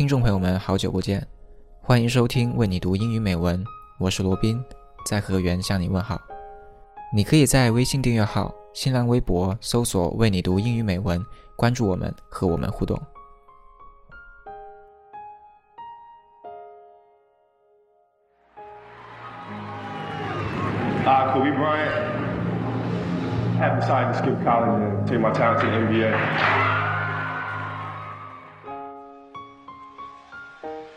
听众朋友们，好久不见，欢迎收听为你读英语美文，我是罗宾，在河源向你问好。你可以在微信订阅号、新浪微博搜索“为你读英语美文”，关注我们，和我们互动。Uh, Kobe Bryant have decided to skip college and take my talent to the NBA.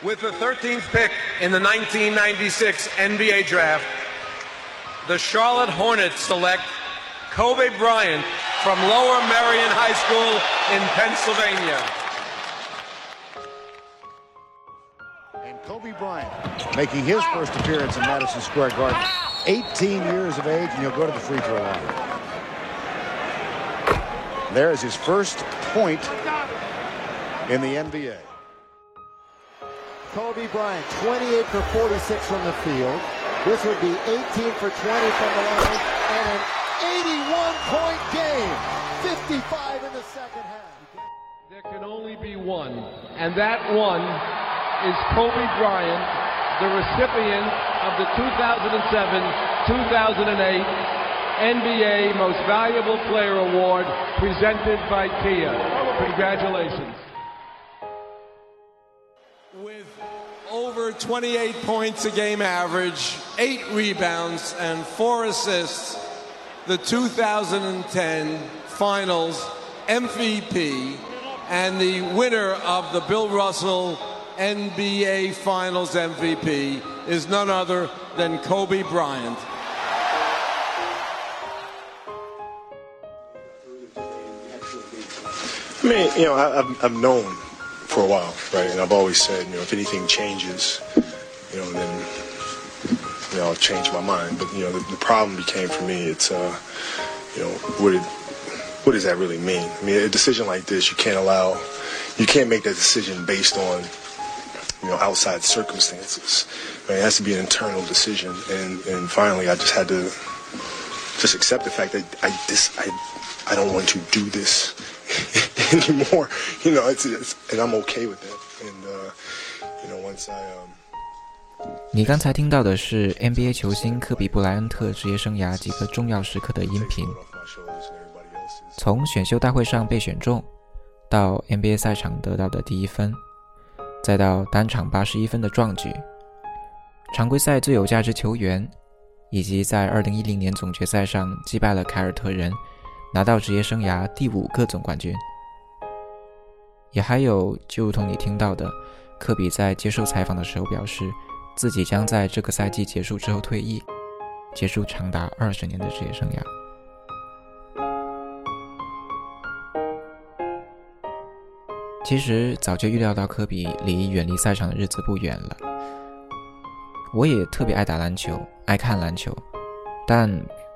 With the 13th pick in the 1996 NBA draft, the Charlotte Hornets select Kobe Bryant from Lower Merion High School in Pennsylvania. And Kobe Bryant making his first appearance in Madison Square Garden. 18 years of age, and he'll go to the free throw line. There is his first point in the NBA. Kobe Bryant, 28 for 46 from the field. This would be 18 for 20 from the line and an 81-point game. 55 in the second half. There can only be one, and that one is Kobe Bryant, the recipient of the 2007-2008 NBA Most Valuable Player Award presented by Kia. Congratulations. With over 28 points a game average, 8 rebounds, and 4 assists, the 2010 Finals MVP and the winner of the Bill Russell NBA Finals MVP is none other than Kobe Bryant. I mean, you know, I, I've known for a while, right? And I've always said, you know, if anything changes, you know, then, you know, I'll change my mind. But, you know, the, the problem became for me, it's, uh, you know, what did, what does that really mean? I mean, a decision like this, you can't allow, you can't make that decision based on, you know, outside circumstances. Right? It has to be an internal decision. And, and finally, I just had to just accept the fact that I, this, I, I don't want to do this anymore. You know, it's, it's and I'm okay with that. And uh, you know, once I um. 你刚才听到的是 NBA 球星科比布莱恩特职业生涯几个重要时刻的音频，从选秀大会上被选中，到 NBA 赛场得到的第一分，再到单场八十一分的壮举，常规赛最有价值球员，以及在二零一零年总决赛上击败了凯尔特人，拿到职业生涯第五个总冠军。也还有，就如同你听到的，科比在接受采访的时候表示，自己将在这个赛季结束之后退役，结束长达二十年的职业生涯。其实早就预料到科比离远离赛场的日子不远了。我也特别爱打篮球，爱看篮球，但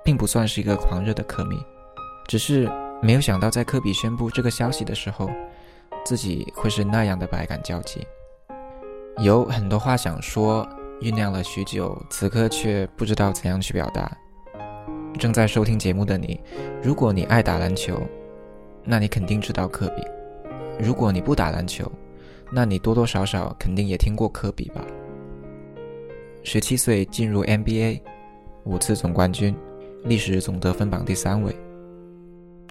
并不算是一个狂热的科迷，只是没有想到在科比宣布这个消息的时候。自己会是那样的百感交集，有很多话想说，酝酿了许久，此刻却不知道怎样去表达。正在收听节目的你，如果你爱打篮球，那你肯定知道科比；如果你不打篮球，那你多多少少肯定也听过科比吧。十七岁进入 NBA，五次总冠军，历史总得分榜第三位，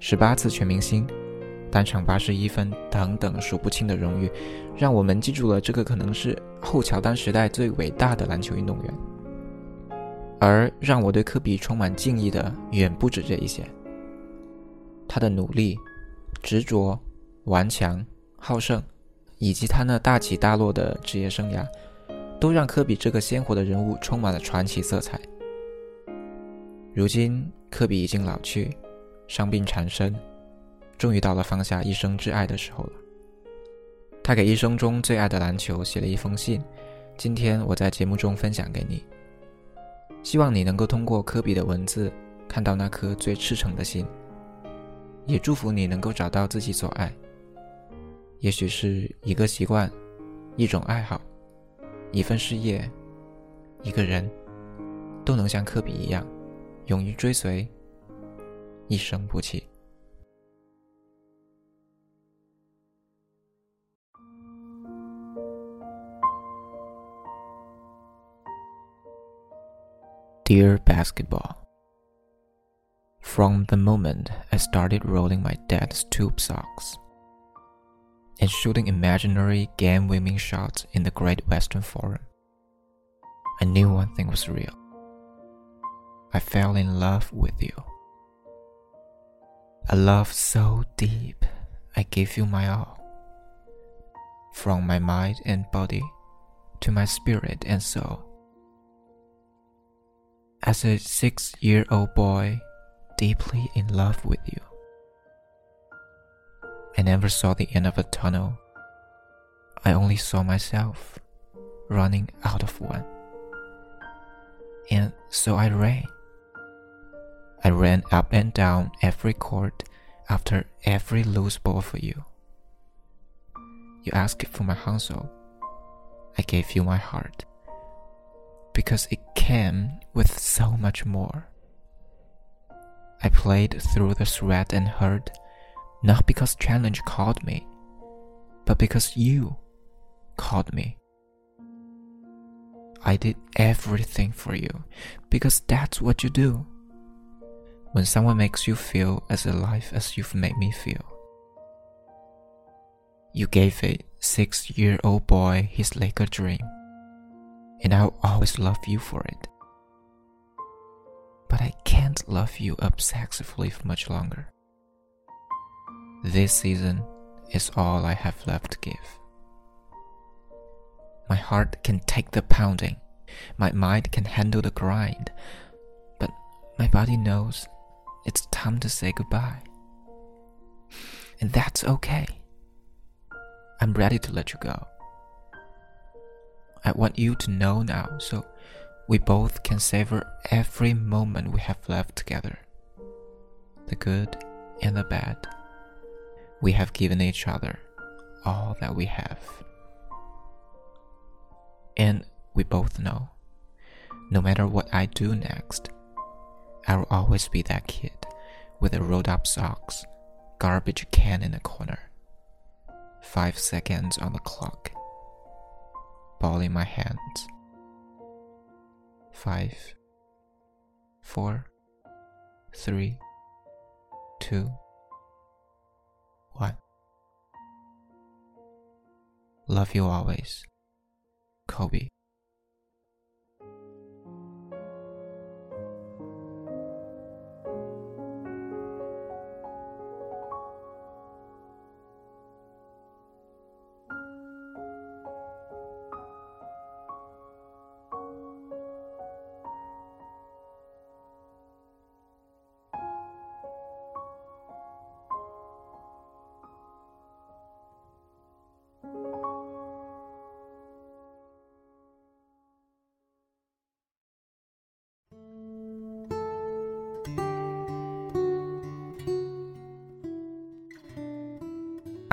十八次全明星。单场八十一分等等数不清的荣誉，让我们记住了这个可能是后乔丹时代最伟大的篮球运动员。而让我对科比充满敬意的远不止这一些。他的努力、执着、顽强、好胜，以及他那大起大落的职业生涯，都让科比这个鲜活的人物充满了传奇色彩。如今，科比已经老去，伤病缠身。终于到了放下一生挚爱的时候了。他给一生中最爱的篮球写了一封信，今天我在节目中分享给你。希望你能够通过科比的文字，看到那颗最赤诚的心。也祝福你能够找到自己所爱。也许是一个习惯，一种爱好，一份事业，一个人，都能像科比一样，勇于追随，一生不弃。Dear basketball, from the moment I started rolling my dad's tube socks and shooting imaginary game winning shots in the Great Western Forum, I knew one thing was real. I fell in love with you. A love so deep, I gave you my all. From my mind and body to my spirit and soul. As a six year old boy, deeply in love with you. I never saw the end of a tunnel. I only saw myself running out of one. And so I ran. I ran up and down every court after every loose ball for you. You asked for my hustle. I gave you my heart. Because it came with so much more. I played through the sweat and hurt, not because challenge called me, but because you called me. I did everything for you because that's what you do. When someone makes you feel as alive as you've made me feel. You gave a six year old boy his Laker dream, and I'll always love you for it but I can't love you obsessively for much longer. This season is all I have left to give. My heart can take the pounding, my mind can handle the grind, but my body knows it's time to say goodbye. And that's okay. I'm ready to let you go. I want you to know now, so we both can savor every moment we have left together the good and the bad. We have given each other all that we have. And we both know no matter what I do next, I will always be that kid with the rolled up socks, garbage can in the corner, five seconds on the clock, ball in my hands five, four, three, two, one. Love you always, Kobe.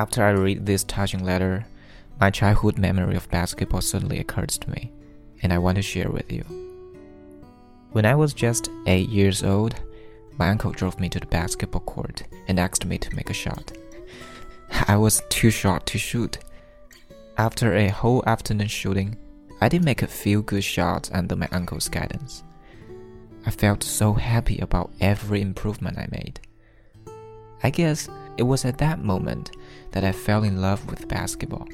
After I read this touching letter, my childhood memory of basketball suddenly occurs to me, and I want to share with you. When I was just 8 years old, my uncle drove me to the basketball court and asked me to make a shot. I was too short to shoot. After a whole afternoon shooting, I did make a few good shots under my uncle's guidance. I felt so happy about every improvement I made. I guess it was at that moment that I fell in love with basketball,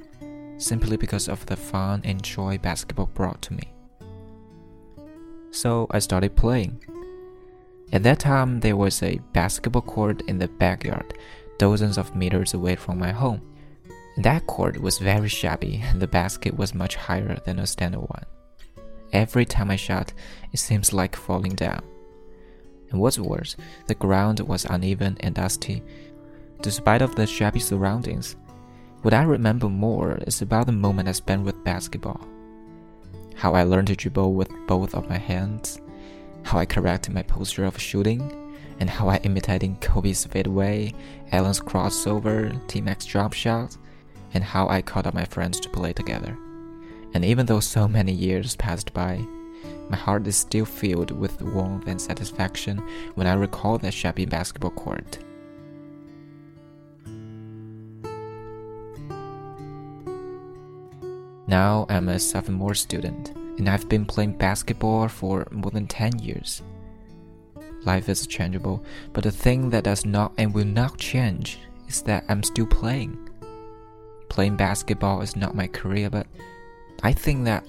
simply because of the fun and joy basketball brought to me. So I started playing. At that time, there was a basketball court in the backyard, dozens of meters away from my home. That court was very shabby, and the basket was much higher than a standard one. Every time I shot, it seems like falling down. And what's worse, the ground was uneven and dusty, despite of the shabby surroundings. What I remember more is about the moment I spent with basketball. How I learned to dribble with both of my hands, how I corrected my posture of shooting, and how I imitated Kobe's fadeaway, Allen's crossover, T-Mac's drop shot, and how I called up my friends to play together. And even though so many years passed by, my heart is still filled with warmth and satisfaction when I recall that shabby basketball court. Now I'm a sophomore student, and I've been playing basketball for more than 10 years. Life is changeable, but the thing that does not and will not change is that I'm still playing. Playing basketball is not my career, but I think that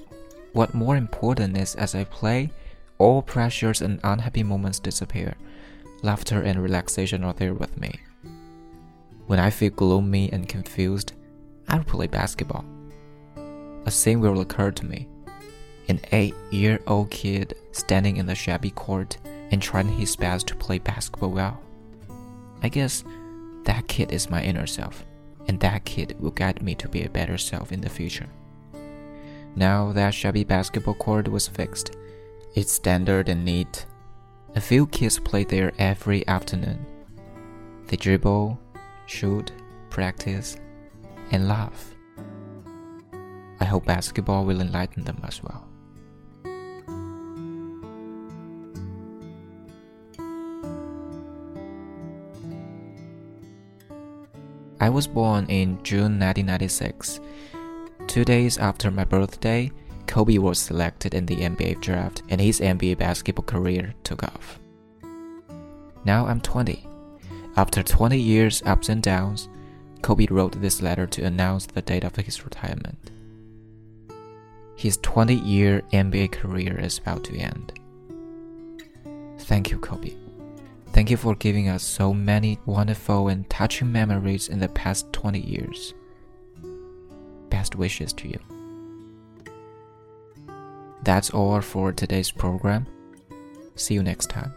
what more important is as I play, all pressures and unhappy moments disappear. Laughter and relaxation are there with me. When I feel gloomy and confused, I'll play basketball. A scene will occur to me. An eight year old kid standing in the shabby court and trying his best to play basketball well. I guess that kid is my inner self, and that kid will guide me to be a better self in the future. Now that shabby basketball court was fixed, it's standard and neat. A few kids play there every afternoon. They dribble, shoot, practice, and laugh. I hope basketball will enlighten them as well. I was born in June 1996. Two days after my birthday, Kobe was selected in the NBA draft and his NBA basketball career took off. Now I'm 20. After 20 years ups and downs, Kobe wrote this letter to announce the date of his retirement. His 20 year NBA career is about to end. Thank you, Kobe. Thank you for giving us so many wonderful and touching memories in the past 20 years. Best wishes to you. That's all for today's program. See you next time.